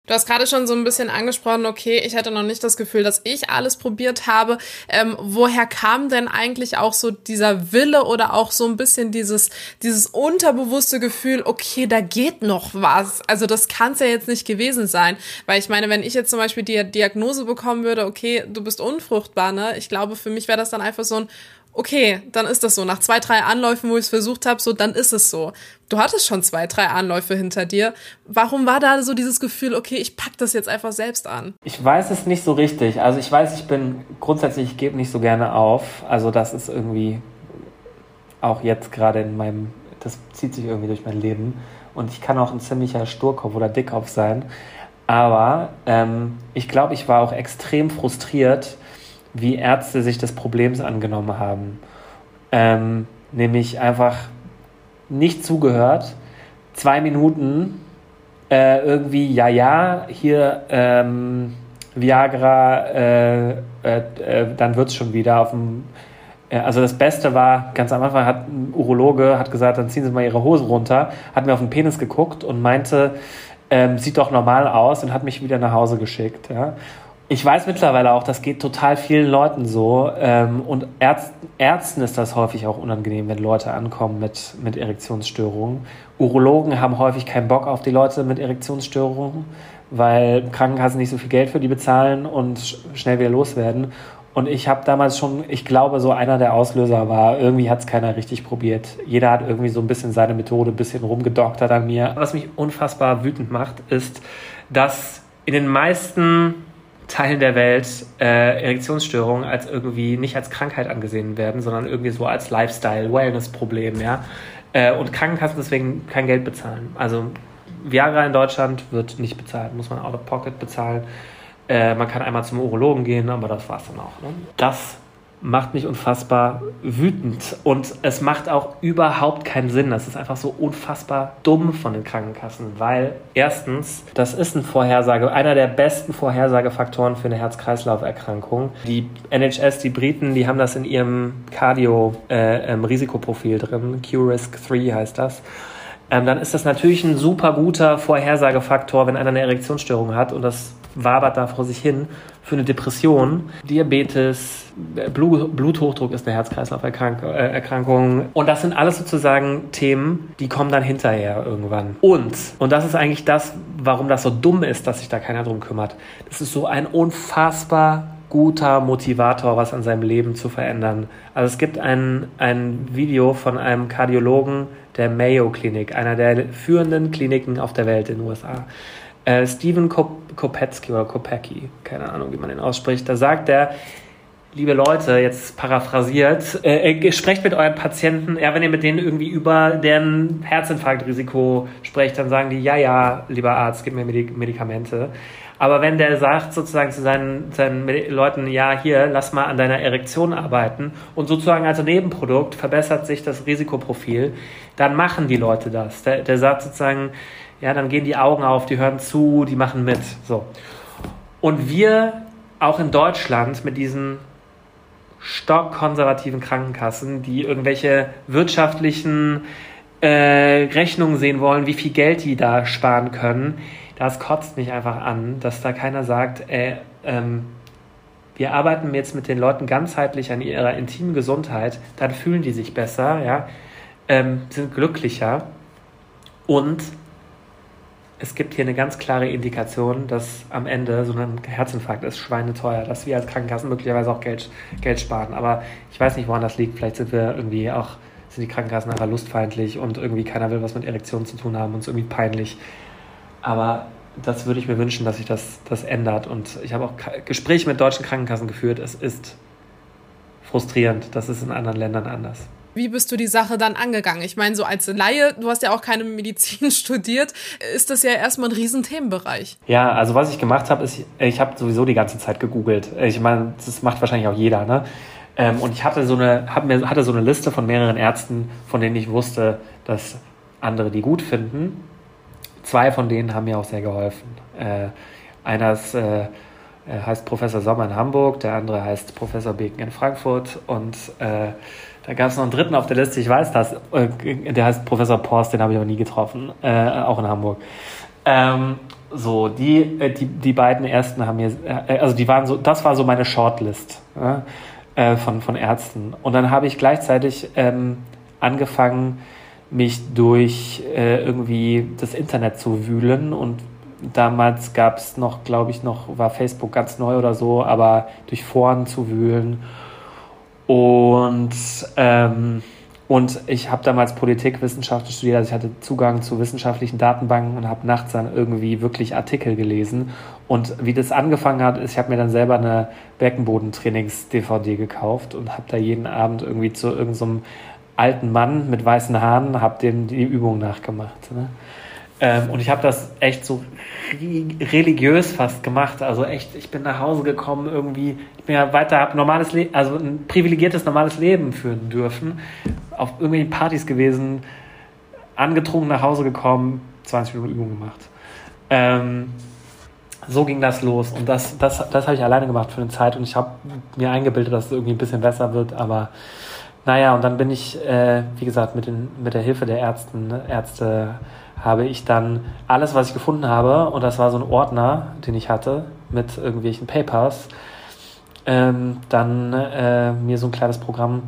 Du hast gerade schon so ein bisschen angesprochen, okay, ich hatte noch nicht das Gefühl, dass ich alles probiert habe. Ähm, woher kam denn eigentlich auch so dieser Wille oder auch so ein bisschen dieses, dieses unterbewusste Gefühl, okay, da geht noch was. Also das kann es ja jetzt nicht gewesen sein. Weil ich meine, wenn ich jetzt zum Beispiel die Diagnose bekommen würde, okay, du bist unfruchtbar, ne? Ich glaube, für mich wäre das dann einfach so ein, okay, dann ist das so. Nach zwei, drei Anläufen, wo ich es versucht habe, so, dann ist es so. Du hattest schon zwei, drei Anläufe hinter dir. Warum war da so dieses Gefühl, okay, ich pack das jetzt einfach selbst an? Ich weiß es nicht so richtig. Also ich weiß, ich bin grundsätzlich, ich gebe nicht so gerne auf. Also das ist irgendwie auch jetzt gerade in meinem, das zieht sich irgendwie durch mein Leben. Und ich kann auch ein ziemlicher Sturkopf oder Dickkopf sein. Aber ähm, ich glaube, ich war auch extrem frustriert, wie Ärzte sich des Problems angenommen haben. Ähm, nämlich einfach nicht zugehört, zwei Minuten äh, irgendwie, ja, ja, hier ähm, Viagra, äh, äh, äh dann wird es schon wieder auf dem. Äh, also das Beste war, ganz am Anfang hat ein Urologe hat gesagt, dann ziehen Sie mal Ihre Hose runter, hat mir auf den Penis geguckt und meinte, ähm, sieht doch normal aus und hat mich wieder nach Hause geschickt. Ja? Ich weiß mittlerweile auch, das geht total vielen Leuten so. Ähm, und Ärzt, Ärzten ist das häufig auch unangenehm, wenn Leute ankommen mit, mit Erektionsstörungen. Urologen haben häufig keinen Bock auf die Leute mit Erektionsstörungen, weil Krankenkassen nicht so viel Geld für die bezahlen und schnell wieder loswerden. Und ich habe damals schon, ich glaube, so einer der Auslöser war, irgendwie hat es keiner richtig probiert. Jeder hat irgendwie so ein bisschen seine Methode, ein bisschen rumgedoktert an mir. Was mich unfassbar wütend macht, ist, dass in den meisten Teilen der Welt äh, Erektionsstörungen als irgendwie nicht als Krankheit angesehen werden, sondern irgendwie so als Lifestyle, Wellness-Problem, ja. Äh, und Krankenkassen deswegen kein Geld bezahlen. Also Viagra in Deutschland wird nicht bezahlt, muss man out of pocket bezahlen. Äh, man kann einmal zum Urologen gehen, aber das war's dann auch. Ne? Das macht mich unfassbar wütend. Und es macht auch überhaupt keinen Sinn. Das ist einfach so unfassbar dumm von den Krankenkassen, weil erstens, das ist ein Vorhersage, einer der besten Vorhersagefaktoren für eine Herz-Kreislauf-Erkrankung. Die NHS, die Briten, die haben das in ihrem Cardio-Risikoprofil äh, drin. Q-Risk 3 heißt das. Ähm, dann ist das natürlich ein super guter Vorhersagefaktor, wenn einer eine Erektionsstörung hat und das wabert da vor sich hin für eine Depression, Diabetes, Blut, Bluthochdruck ist eine Herz-Kreislauf-Erkrankung. Äh, und das sind alles sozusagen Themen, die kommen dann hinterher irgendwann. Und, und das ist eigentlich das, warum das so dumm ist, dass sich da keiner drum kümmert. Das ist so ein unfassbar guter Motivator, was an seinem Leben zu verändern. Also es gibt ein, ein Video von einem Kardiologen der Mayo Klinik, einer der führenden Kliniken auf der Welt in den USA. Äh, Stephen Kopetsky oder Kopecki, keine Ahnung, wie man den ausspricht, da sagt er, liebe Leute, jetzt paraphrasiert, äh, äh, sprecht mit euren Patienten, ja, wenn ihr mit denen irgendwie über deren Herzinfarktrisiko sprecht, dann sagen die, ja, ja, lieber Arzt, gib mir Medik Medikamente. Aber wenn der sagt sozusagen zu seinen, seinen Leuten, ja, hier, lass mal an deiner Erektion arbeiten und sozusagen als Nebenprodukt verbessert sich das Risikoprofil, dann machen die Leute das. Der, der sagt sozusagen, ja, dann gehen die Augen auf, die hören zu, die machen mit. So. Und wir auch in Deutschland mit diesen stockkonservativen Krankenkassen, die irgendwelche wirtschaftlichen äh, Rechnungen sehen wollen, wie viel Geld die da sparen können, das kotzt mich einfach an, dass da keiner sagt, äh, ähm, wir arbeiten jetzt mit den Leuten ganzheitlich an ihrer intimen Gesundheit, dann fühlen die sich besser, ja, ähm, sind glücklicher und es gibt hier eine ganz klare Indikation, dass am Ende so ein Herzinfarkt ist schweineteuer, dass wir als Krankenkassen möglicherweise auch Geld, Geld sparen. Aber ich weiß nicht, woran das liegt. Vielleicht sind wir irgendwie auch, sind die Krankenkassen einfach lustfeindlich und irgendwie keiner will was mit Erektionen zu tun haben und es irgendwie peinlich. Aber das würde ich mir wünschen, dass sich das, das ändert. Und ich habe auch Gespräche mit deutschen Krankenkassen geführt. Es ist frustrierend. Das ist in anderen Ländern anders. Wie bist du die Sache dann angegangen? Ich meine, so als Laie, du hast ja auch keine Medizin studiert, ist das ja erstmal ein Riesenthemenbereich. Ja, also was ich gemacht habe, ist, ich habe sowieso die ganze Zeit gegoogelt. Ich meine, das macht wahrscheinlich auch jeder, ne? Ähm, und ich hatte so eine, hatte so eine Liste von mehreren Ärzten, von denen ich wusste, dass andere die gut finden. Zwei von denen haben mir auch sehr geholfen. Äh, einer ist, äh, heißt Professor Sommer in Hamburg, der andere heißt Professor Beken in Frankfurt und äh, da gab es noch einen dritten auf der Liste, ich weiß das. Äh, der heißt Professor Porst, den habe ich aber nie getroffen, äh, auch in Hamburg. Ähm, so, die, äh, die, die beiden ersten haben mir, äh, also die waren so, das war so meine Shortlist äh, von, von Ärzten. Und dann habe ich gleichzeitig ähm, angefangen, mich durch äh, irgendwie das Internet zu wühlen und damals gab es noch, glaube ich, noch, war Facebook ganz neu oder so, aber durch Foren zu wühlen und, ähm, und ich habe damals Politikwissenschaften studiert, also ich hatte Zugang zu wissenschaftlichen Datenbanken und habe nachts dann irgendwie wirklich Artikel gelesen. Und wie das angefangen hat, ist, ich habe mir dann selber eine Beckenbodentrainings-DVD gekauft und habe da jeden Abend irgendwie zu irgendeinem so alten Mann mit weißen Haaren, habe dem die Übung nachgemacht. Ne? Ähm, und ich habe das echt so religiös fast gemacht. Also echt, ich bin nach Hause gekommen irgendwie. Ich bin ja weiter, habe normales Leben, also ein privilegiertes normales Leben führen dürfen. Auf irgendwelchen Partys gewesen, angetrunken nach Hause gekommen, 20 Minuten Übung gemacht. Ähm, so ging das los. Und das, das, das habe ich alleine gemacht für eine Zeit. Und ich habe mir eingebildet, dass es irgendwie ein bisschen besser wird. Aber naja, und dann bin ich, äh, wie gesagt, mit, den, mit der Hilfe der Ärzten, Ärzte habe ich dann alles, was ich gefunden habe, und das war so ein Ordner, den ich hatte, mit irgendwelchen Papers, ähm, dann äh, mir so ein kleines Programm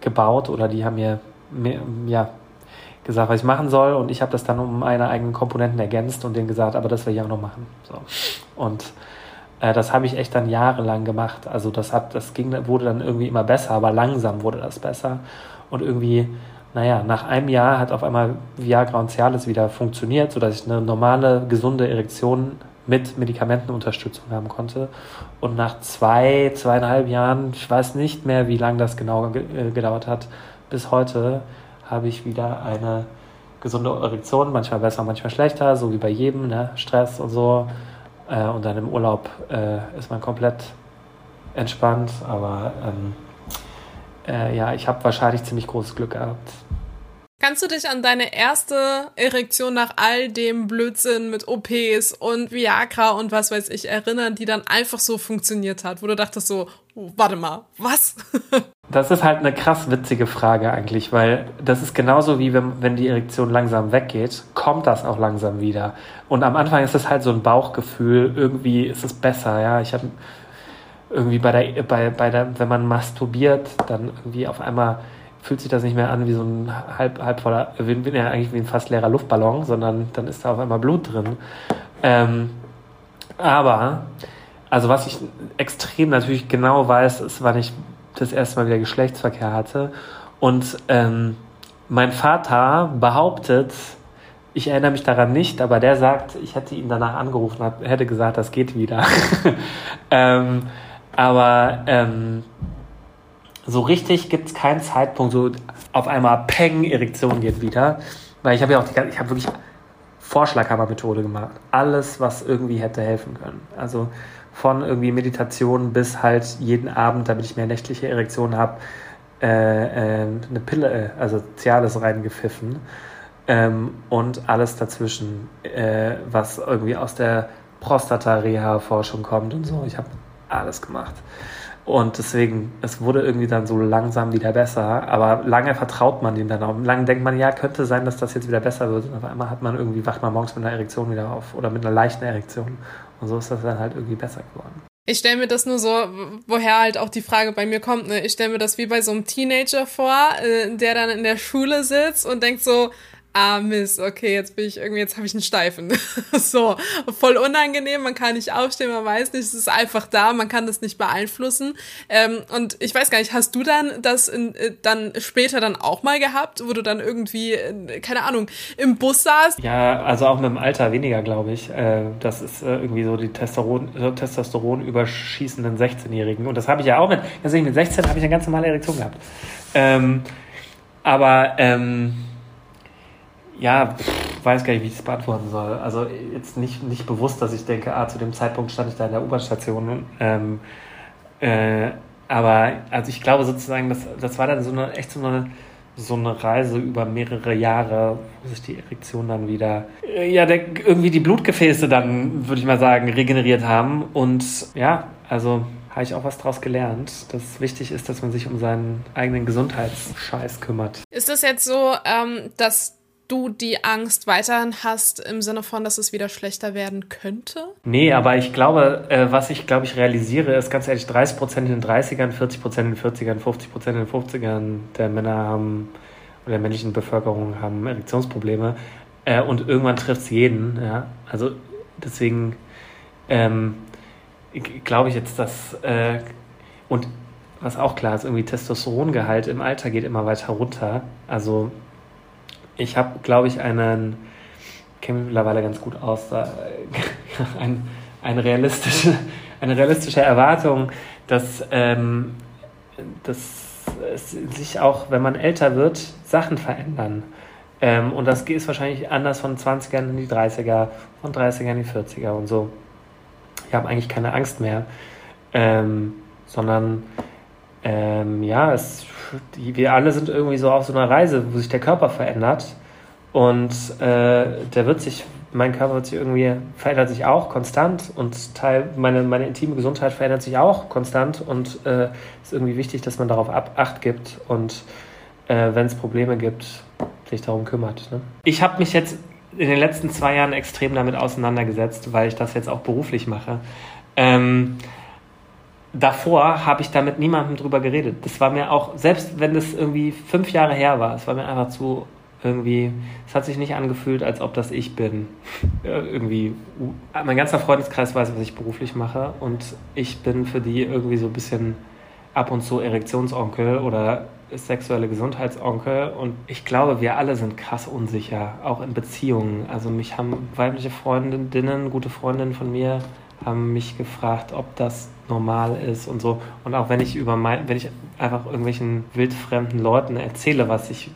gebaut oder die haben mir, mir ja, gesagt, was ich machen soll und ich habe das dann um meine eigenen Komponenten ergänzt und denen gesagt, aber das will ich auch noch machen. So. Und äh, das habe ich echt dann jahrelang gemacht. Also das hat, das ging, wurde dann irgendwie immer besser, aber langsam wurde das besser. Und irgendwie naja, nach einem Jahr hat auf einmal Viagra und Cialis wieder funktioniert, sodass ich eine normale, gesunde Erektion mit Medikamentenunterstützung haben konnte. Und nach zwei, zweieinhalb Jahren, ich weiß nicht mehr, wie lange das genau äh, gedauert hat, bis heute habe ich wieder eine gesunde Erektion, manchmal besser, manchmal schlechter, so wie bei jedem, ne? Stress und so. Äh, und dann im Urlaub äh, ist man komplett entspannt, aber ähm, äh, ja, ich habe wahrscheinlich ziemlich großes Glück gehabt. Kannst du dich an deine erste Erektion nach all dem Blödsinn mit OPs und Viagra und was weiß ich erinnern, die dann einfach so funktioniert hat, wo du dachtest so, oh, warte mal, was? Das ist halt eine krass witzige Frage eigentlich, weil das ist genauso wie wenn, wenn die Erektion langsam weggeht, kommt das auch langsam wieder. Und am Anfang ist es halt so ein Bauchgefühl, irgendwie ist es besser, ja. Ich habe irgendwie bei der, bei, bei der, wenn man masturbiert, dann irgendwie auf einmal fühlt sich das nicht mehr an wie so ein halb, halb voller, wie, ja, eigentlich wie ein fast leerer Luftballon, sondern dann ist da auf einmal Blut drin. Ähm, aber, also was ich extrem natürlich genau weiß, ist, wann ich das erste Mal wieder Geschlechtsverkehr hatte. Und ähm, mein Vater behauptet, ich erinnere mich daran nicht, aber der sagt, ich hätte ihn danach angerufen, hätte gesagt, das geht wieder. ähm, aber ähm, so richtig gibt es keinen Zeitpunkt, so auf einmal Peng, Erektion geht wieder. Weil ich habe ja auch die ich habe wirklich Vorschlaghammer-Methode gemacht. Alles, was irgendwie hätte helfen können. Also von irgendwie Meditation bis halt jeden Abend, damit ich mehr nächtliche Erektion habe, äh, äh, eine Pille, äh, also Cialis reingepfiffen. Ähm, und alles dazwischen, äh, was irgendwie aus der Prostata-Reha-Forschung kommt und so. Ich habe alles gemacht. Und deswegen, es wurde irgendwie dann so langsam wieder besser. Aber lange vertraut man dem dann auch. Lange denkt man, ja, könnte sein, dass das jetzt wieder besser wird. Und auf einmal hat man irgendwie, wacht man morgens mit einer Erektion wieder auf. Oder mit einer leichten Erektion. Und so ist das dann halt irgendwie besser geworden. Ich stelle mir das nur so, woher halt auch die Frage bei mir kommt. Ne? Ich stelle mir das wie bei so einem Teenager vor, äh, der dann in der Schule sitzt und denkt so, ah Mist, okay, jetzt bin ich irgendwie, jetzt habe ich einen Steifen. so, voll unangenehm, man kann nicht aufstehen, man weiß nicht, es ist einfach da, man kann das nicht beeinflussen. Ähm, und ich weiß gar nicht, hast du dann das in, äh, dann später dann auch mal gehabt, wo du dann irgendwie, äh, keine Ahnung, im Bus saßt? Ja, also auch mit dem Alter weniger, glaube ich. Äh, das ist äh, irgendwie so die Testosteron, Testosteron überschießenden 16-Jährigen. Und das habe ich ja auch mit, also mit 16 habe ich eine ganz normale Erektion gehabt. Ähm, aber ähm, ja, pff, weiß gar nicht, wie ich das beantworten soll. Also jetzt nicht, nicht bewusst, dass ich denke, ah, zu dem Zeitpunkt stand ich da in der U-Bahn-Station. Ähm, äh, aber also ich glaube sozusagen, das, das war dann so eine echt so eine, so eine Reise über mehrere Jahre, wo sich die Erektion dann wieder, äh, ja, der, irgendwie die Blutgefäße dann, würde ich mal sagen, regeneriert haben. Und ja, also habe ich auch was draus gelernt, dass wichtig ist, dass man sich um seinen eigenen Gesundheitsscheiß kümmert. Ist das jetzt so, ähm, dass du die Angst weiterhin hast im Sinne von, dass es wieder schlechter werden könnte? Nee, aber ich glaube, äh, was ich glaube ich realisiere, ist ganz ehrlich, 30 Prozent in den 30ern, 40 Prozent in den 40ern, 50 Prozent in den 50ern der Männer haben oder der männlichen Bevölkerung haben Erektionsprobleme äh, und irgendwann trifft es jeden. Ja? Also deswegen ähm, glaube ich jetzt, dass äh, und was auch klar ist, irgendwie Testosterongehalt im Alter geht immer weiter runter. Also ich habe, glaube ich, einen, kenne mich mittlerweile ganz gut aus, ein, eine, realistische, eine realistische Erwartung, dass, ähm, dass sich auch, wenn man älter wird, Sachen verändern. Ähm, und das ist wahrscheinlich anders von 20ern in die 30er, von 30ern in die 40er und so. Ich habe eigentlich keine Angst mehr, ähm, sondern ähm, ja, es, wir alle sind irgendwie so auf so einer Reise, wo sich der Körper verändert. Und äh, der wird sich, mein Körper wird sich irgendwie, verändert sich auch konstant und Teil, meine, meine intime Gesundheit verändert sich auch konstant und äh, ist irgendwie wichtig, dass man darauf ab, Acht gibt und äh, wenn es Probleme gibt, sich darum kümmert. Ne? Ich habe mich jetzt in den letzten zwei Jahren extrem damit auseinandergesetzt, weil ich das jetzt auch beruflich mache. Ähm, davor habe ich da mit niemandem drüber geredet. Das war mir auch, selbst wenn das irgendwie fünf Jahre her war, es war mir einfach zu irgendwie, es hat sich nicht angefühlt, als ob das ich bin. irgendwie, mein ganzer Freundeskreis weiß, was ich beruflich mache und ich bin für die irgendwie so ein bisschen ab und zu Erektionsonkel oder sexuelle Gesundheitsonkel und ich glaube, wir alle sind krass unsicher, auch in Beziehungen. Also mich haben weibliche Freundinnen, gute Freundinnen von mir, haben mich gefragt, ob das normal ist und so. Und auch wenn ich über mein, wenn ich einfach irgendwelchen wildfremden Leuten erzähle, was ich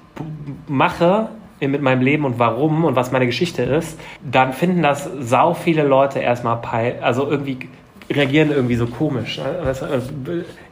mache mit meinem Leben und warum und was meine Geschichte ist, dann finden das sau viele Leute erstmal peil, also irgendwie reagieren irgendwie so komisch.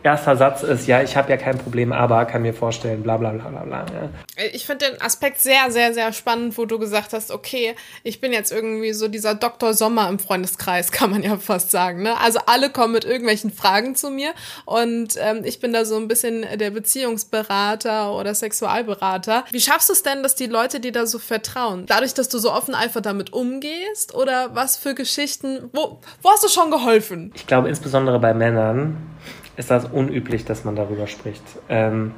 Erster Satz ist, ja, ich habe ja kein Problem, aber kann mir vorstellen, bla bla bla bla bla. Ja. Ich finde den Aspekt sehr, sehr, sehr spannend, wo du gesagt hast, okay, ich bin jetzt irgendwie so dieser Dr. Sommer im Freundeskreis, kann man ja fast sagen. Ne? Also alle kommen mit irgendwelchen Fragen zu mir und ähm, ich bin da so ein bisschen der Beziehungsberater oder Sexualberater. Wie schaffst du es denn, dass die Leute dir da so vertrauen? Dadurch, dass du so offen einfach damit umgehst oder was für Geschichten, wo, wo hast du schon geholfen? Ich glaube, insbesondere bei Männern ist das unüblich, dass man darüber spricht. Ähm,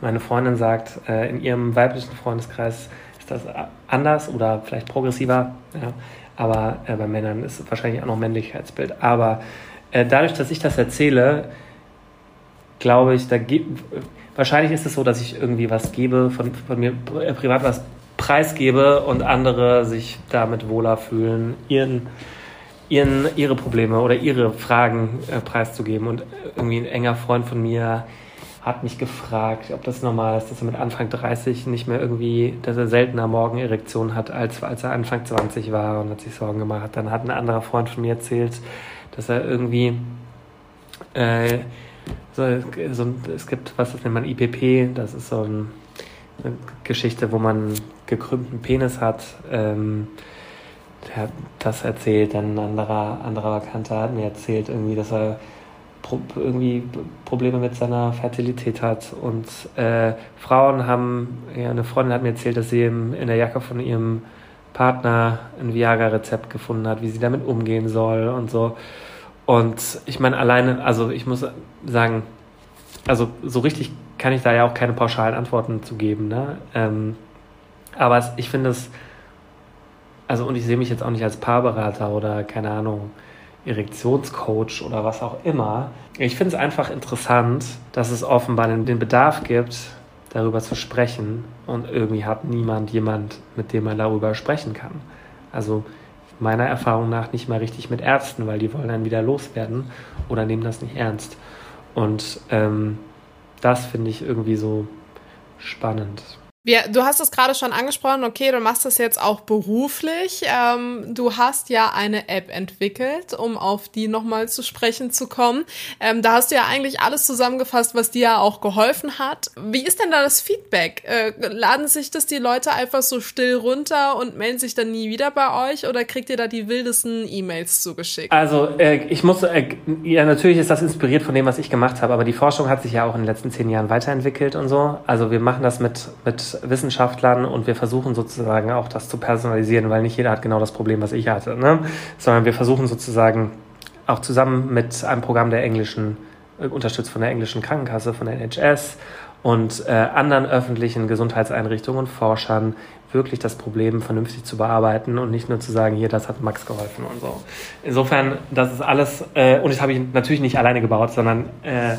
meine Freundin sagt, äh, in ihrem weiblichen Freundeskreis ist das anders oder vielleicht progressiver, ja, aber äh, bei Männern ist es wahrscheinlich auch noch Männlichkeitsbild. Aber äh, dadurch, dass ich das erzähle, glaube ich, da gibt, wahrscheinlich ist es so, dass ich irgendwie was gebe, von, von mir äh, privat was preisgebe und andere sich damit wohler fühlen, ihren ihren, ihre Probleme oder ihre Fragen äh, preiszugeben. Und irgendwie ein enger Freund von mir hat mich gefragt, ob das normal ist, dass er mit Anfang 30 nicht mehr irgendwie, dass er seltener Morgenerektion hat, als, als er Anfang 20 war und hat sich Sorgen gemacht. Dann hat ein anderer Freund von mir erzählt, dass er irgendwie äh, so, so, es gibt, was das nennt man IPP, das ist so ein, eine Geschichte, wo man gekrümmten Penis hat. Ähm, der hat das erzählt, dann ein anderer, anderer Bekannter hat mir erzählt, irgendwie, dass er pro, irgendwie Probleme mit seiner Fertilität hat. Und äh, Frauen haben, ja, eine Freundin hat mir erzählt, dass sie im, in der Jacke von ihrem Partner ein Viagra-Rezept gefunden hat, wie sie damit umgehen soll und so. Und ich meine, alleine, also ich muss sagen, also so richtig kann ich da ja auch keine pauschalen Antworten zu geben. Ne? Ähm, aber ich finde es also und ich sehe mich jetzt auch nicht als Paarberater oder keine Ahnung, Erektionscoach oder was auch immer. Ich finde es einfach interessant, dass es offenbar den Bedarf gibt, darüber zu sprechen und irgendwie hat niemand jemand, mit dem man darüber sprechen kann. Also meiner Erfahrung nach nicht mal richtig mit Ärzten, weil die wollen dann wieder loswerden oder nehmen das nicht ernst. Und ähm, das finde ich irgendwie so spannend. Ja, du hast es gerade schon angesprochen, okay, du machst das jetzt auch beruflich. Ähm, du hast ja eine App entwickelt, um auf die nochmal zu sprechen zu kommen. Ähm, da hast du ja eigentlich alles zusammengefasst, was dir ja auch geholfen hat. Wie ist denn da das Feedback? Äh, laden sich das die Leute einfach so still runter und melden sich dann nie wieder bei euch oder kriegt ihr da die wildesten E-Mails zugeschickt? Also äh, ich muss, äh, ja natürlich ist das inspiriert von dem, was ich gemacht habe, aber die Forschung hat sich ja auch in den letzten zehn Jahren weiterentwickelt und so. Also wir machen das mit, mit Wissenschaftlern und wir versuchen sozusagen auch das zu personalisieren, weil nicht jeder hat genau das Problem, was ich hatte, ne? sondern wir versuchen sozusagen auch zusammen mit einem Programm der englischen, äh, unterstützt von der englischen Krankenkasse, von der NHS und äh, anderen öffentlichen Gesundheitseinrichtungen und Forschern wirklich das Problem vernünftig zu bearbeiten und nicht nur zu sagen, hier, das hat Max geholfen und so. Insofern, das ist alles, äh, und das habe ich natürlich nicht alleine gebaut, sondern äh,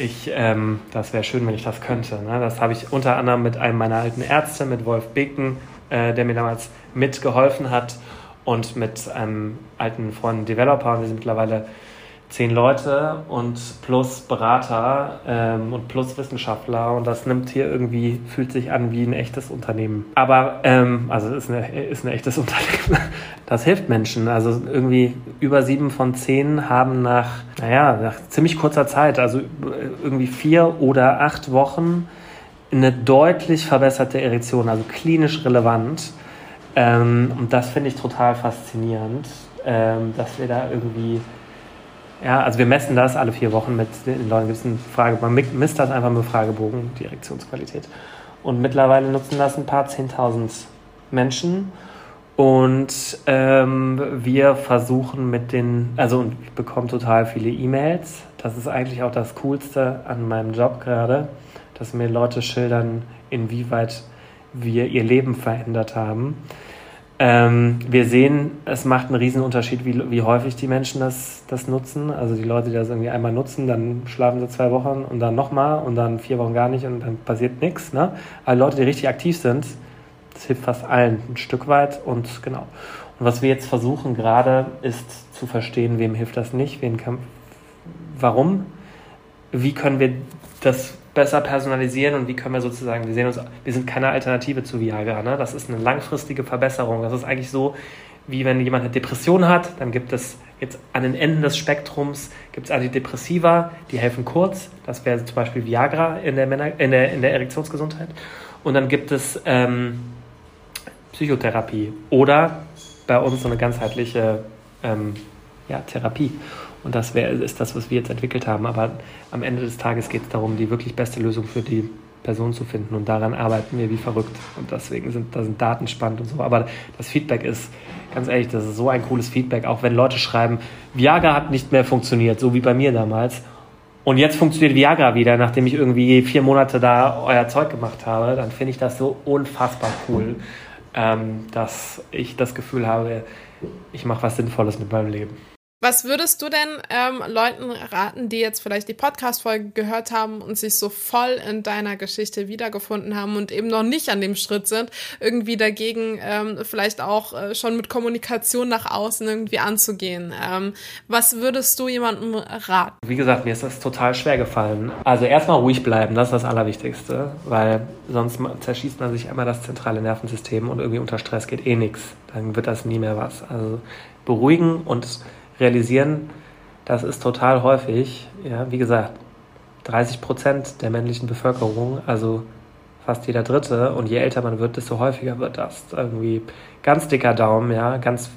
ich, ähm, das wäre schön, wenn ich das könnte. Ne? Das habe ich unter anderem mit einem meiner alten Ärzte, mit Wolf Beken, äh, der mir damals mitgeholfen hat und mit einem alten Freund Developer. Wir sind mittlerweile zehn Leute und plus Berater ähm, und plus Wissenschaftler und das nimmt hier irgendwie, fühlt sich an wie ein echtes Unternehmen. Aber, ähm, also ist, eine, ist ein echtes Unternehmen. Das hilft Menschen. Also irgendwie über sieben von zehn haben nach, naja, nach ziemlich kurzer Zeit, also irgendwie vier oder acht Wochen eine deutlich verbesserte Erektion, also klinisch relevant. Ähm, und das finde ich total faszinierend, ähm, dass wir da irgendwie ja, also wir messen das alle vier Wochen mit den Leuten. Gibt eine Frage, man misst das einfach mit Fragebogen, die Erektionsqualität. Und mittlerweile nutzen das ein paar Zehntausend Menschen. Und ähm, wir versuchen mit den, also ich bekomme total viele E-Mails. Das ist eigentlich auch das Coolste an meinem Job gerade, dass mir Leute schildern, inwieweit wir ihr Leben verändert haben. Ähm, wir sehen, es macht einen riesen Unterschied, wie, wie häufig die Menschen das, das nutzen. Also die Leute, die das irgendwie einmal nutzen, dann schlafen sie zwei Wochen und dann nochmal und dann vier Wochen gar nicht und dann passiert nichts. Ne? Aber Leute, die richtig aktiv sind, das hilft fast allen ein Stück weit und genau. Und was wir jetzt versuchen gerade, ist zu verstehen, wem hilft das nicht, wen kann, warum, wie können wir das besser personalisieren und wie können wir sozusagen, wir sehen uns, wir sind keine Alternative zu Viagra, ne? das ist eine langfristige Verbesserung. Das ist eigentlich so, wie wenn jemand eine Depression hat, dann gibt es jetzt an den Enden des Spektrums gibt es Antidepressiva, die helfen kurz. Das wäre zum Beispiel Viagra in der, Männer, in der, in der Erektionsgesundheit. Und dann gibt es ähm, Psychotherapie oder bei uns so eine ganzheitliche ähm, ja, Therapie. Und das wär, ist das, was wir jetzt entwickelt haben. Aber am Ende des Tages geht es darum, die wirklich beste Lösung für die Person zu finden. Und daran arbeiten wir wie verrückt. Und deswegen sind da sind Daten spannend und so. Aber das Feedback ist, ganz ehrlich, das ist so ein cooles Feedback. Auch wenn Leute schreiben, Viagra hat nicht mehr funktioniert, so wie bei mir damals. Und jetzt funktioniert Viagra wieder, nachdem ich irgendwie vier Monate da euer Zeug gemacht habe, dann finde ich das so unfassbar cool, ähm, dass ich das Gefühl habe, ich mache was Sinnvolles mit meinem Leben. Was würdest du denn ähm, Leuten raten, die jetzt vielleicht die Podcast-Folge gehört haben und sich so voll in deiner Geschichte wiedergefunden haben und eben noch nicht an dem Schritt sind, irgendwie dagegen ähm, vielleicht auch äh, schon mit Kommunikation nach außen irgendwie anzugehen? Ähm, was würdest du jemandem raten? Wie gesagt, mir ist das total schwer gefallen. Also erstmal ruhig bleiben, das ist das Allerwichtigste, weil sonst zerschießt man sich einmal das zentrale Nervensystem und irgendwie unter Stress geht eh nichts. Dann wird das nie mehr was. Also beruhigen und realisieren, das ist total häufig, ja, wie gesagt, 30 Prozent der männlichen Bevölkerung, also fast jeder Dritte. Und je älter man wird, desto häufiger wird das. Irgendwie ganz dicker Daumen, ja, ganz,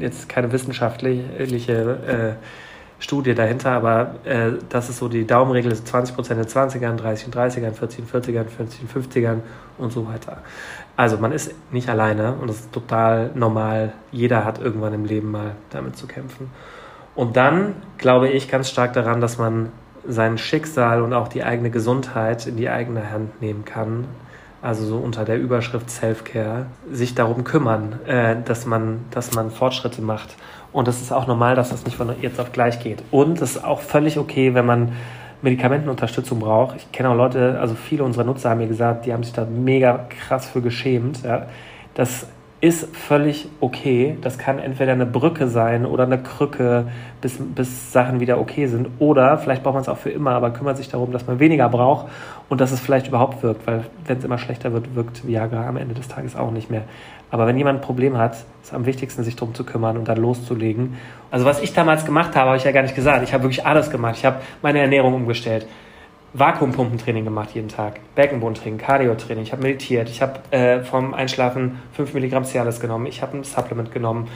jetzt keine wissenschaftliche äh, Studie dahinter, aber äh, das ist so die Daumenregel, ist 20 Prozent in 20ern, 30 in 30ern, 40 in 40ern, 50 in 50ern und so weiter. Also man ist nicht alleine und das ist total normal. Jeder hat irgendwann im Leben mal damit zu kämpfen. Und dann glaube ich ganz stark daran, dass man sein Schicksal und auch die eigene Gesundheit in die eigene Hand nehmen kann. Also so unter der Überschrift Self-Care, sich darum kümmern, äh, dass, man, dass man Fortschritte macht. Und es ist auch normal, dass das nicht von jetzt auf gleich geht. Und es ist auch völlig okay, wenn man Medikamentenunterstützung braucht. Ich kenne auch Leute, also viele unserer Nutzer haben mir gesagt, die haben sich da mega krass für geschämt. Ja. Das ist völlig okay. Das kann entweder eine Brücke sein oder eine Krücke, bis, bis Sachen wieder okay sind. Oder vielleicht braucht man es auch für immer, aber kümmert sich darum, dass man weniger braucht und dass es vielleicht überhaupt wirkt. Weil wenn es immer schlechter wird, wirkt Viagra am Ende des Tages auch nicht mehr. Aber wenn jemand ein Problem hat, ist es am wichtigsten, sich darum zu kümmern und dann loszulegen. Also was ich damals gemacht habe, habe ich ja gar nicht gesagt. Ich habe wirklich alles gemacht. Ich habe meine Ernährung umgestellt. Vakuumpumpentraining gemacht jeden Tag, Beckenbodentraining, Cardio-Training, ich habe meditiert, ich habe äh, vom Einschlafen 5 Milligramm Cialis genommen, ich habe ein Supplement genommen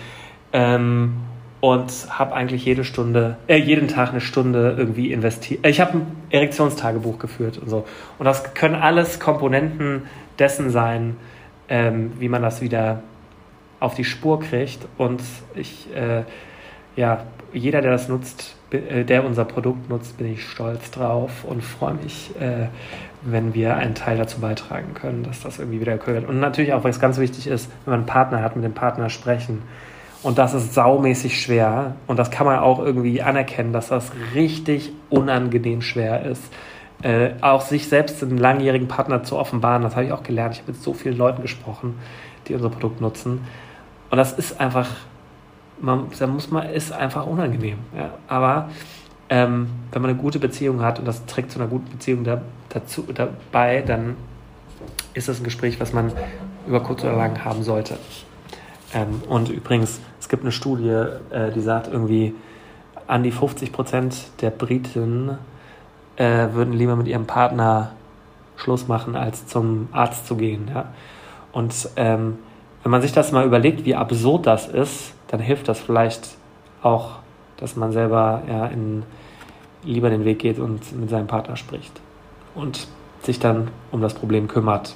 ähm, und habe eigentlich jede Stunde, äh, jeden Tag eine Stunde irgendwie investiert. Äh, ich habe ein Erektionstagebuch geführt und so. Und das können alles Komponenten dessen sein, ähm, wie man das wieder auf die Spur kriegt. Und ich, äh, ja, jeder, der das nutzt, der unser Produkt nutzt, bin ich stolz drauf und freue mich, äh, wenn wir einen Teil dazu beitragen können, dass das irgendwie wieder gehört. Und natürlich auch, was ganz wichtig ist, wenn man einen Partner hat, mit dem Partner sprechen. Und das ist saumäßig schwer. Und das kann man auch irgendwie anerkennen, dass das richtig unangenehm schwer ist äh, auch sich selbst einen langjährigen Partner zu offenbaren, das habe ich auch gelernt. Ich habe mit so vielen Leuten gesprochen, die unser Produkt nutzen. Und das ist einfach, man, da muss man, ist einfach unangenehm. Ja. Aber ähm, wenn man eine gute Beziehung hat und das trägt zu einer guten Beziehung da, dazu, dabei, dann ist das ein Gespräch, was man über kurz oder lang haben sollte. Ähm, und übrigens, es gibt eine Studie, äh, die sagt irgendwie, an die 50 Prozent der Briten äh, würden lieber mit ihrem Partner Schluss machen, als zum Arzt zu gehen. Ja? Und ähm, wenn man sich das mal überlegt, wie absurd das ist, dann hilft das vielleicht auch, dass man selber ja, in, lieber den Weg geht und mit seinem Partner spricht und sich dann um das Problem kümmert,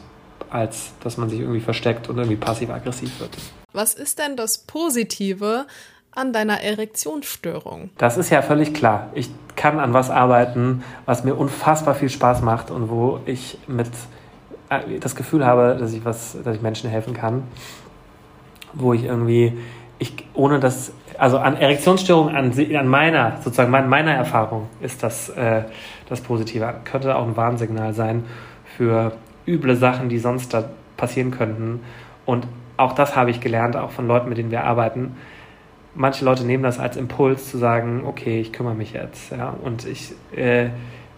als dass man sich irgendwie versteckt und irgendwie passiv-aggressiv wird. Was ist denn das Positive an deiner Erektionsstörung? Das ist ja völlig klar. Ich kann an was arbeiten, was mir unfassbar viel Spaß macht und wo ich mit äh, das Gefühl habe, dass ich was, dass ich Menschen helfen kann, wo ich irgendwie ich ohne das also an Erektionsstörungen an, an meiner sozusagen meiner Erfahrung ist das äh, das Positive könnte auch ein Warnsignal sein für üble Sachen, die sonst da passieren könnten und auch das habe ich gelernt, auch von Leuten, mit denen wir arbeiten manche Leute nehmen das als Impuls zu sagen, okay, ich kümmere mich jetzt. Ja? Und ich, äh,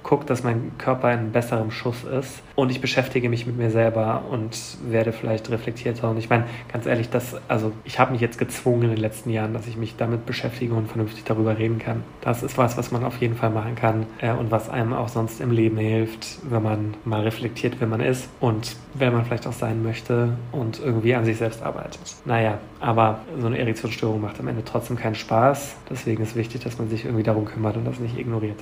gucke, dass mein Körper in besserem Schuss ist und ich beschäftige mich mit mir selber und werde vielleicht reflektierter. Und ich meine, ganz ehrlich, das, also ich habe mich jetzt gezwungen in den letzten Jahren, dass ich mich damit beschäftige und vernünftig darüber reden kann. Das ist was, was man auf jeden Fall machen kann äh, und was einem auch sonst im Leben hilft, wenn man mal reflektiert, wer man ist und wer man vielleicht auch sein möchte und irgendwie an sich selbst arbeitet. Naja, aber so eine Erektionsstörung macht am Ende trotzdem keinen Spaß. Deswegen ist wichtig, dass man sich irgendwie darum kümmert und das nicht ignoriert.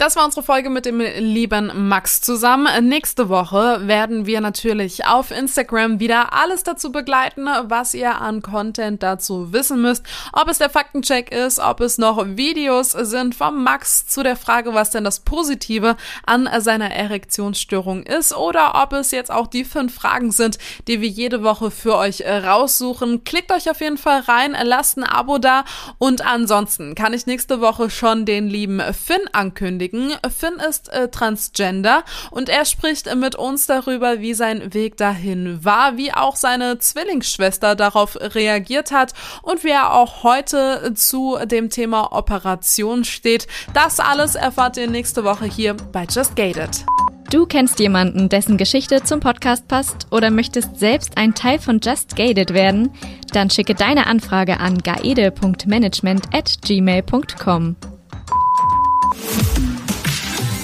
Das war unsere Folge mit dem lieben Max zusammen. Nächste Woche werden wir natürlich auf Instagram wieder alles dazu begleiten, was ihr an Content dazu wissen müsst. Ob es der Faktencheck ist, ob es noch Videos sind vom Max zu der Frage, was denn das Positive an seiner Erektionsstörung ist oder ob es jetzt auch die fünf Fragen sind, die wir jede Woche für euch raussuchen. Klickt euch auf jeden Fall rein, lasst ein Abo da und ansonsten kann ich nächste Woche schon den lieben Finn ankündigen bestätigen. Finn ist äh, transgender und er spricht mit uns darüber, wie sein Weg dahin war, wie auch seine Zwillingsschwester darauf reagiert hat und wie er auch heute zu dem Thema Operation steht. Das alles erfahrt ihr nächste Woche hier bei Just Gated. Du kennst jemanden, dessen Geschichte zum Podcast passt oder möchtest selbst ein Teil von Just Gated werden? Dann schicke deine Anfrage an gaede.management at gmail.com.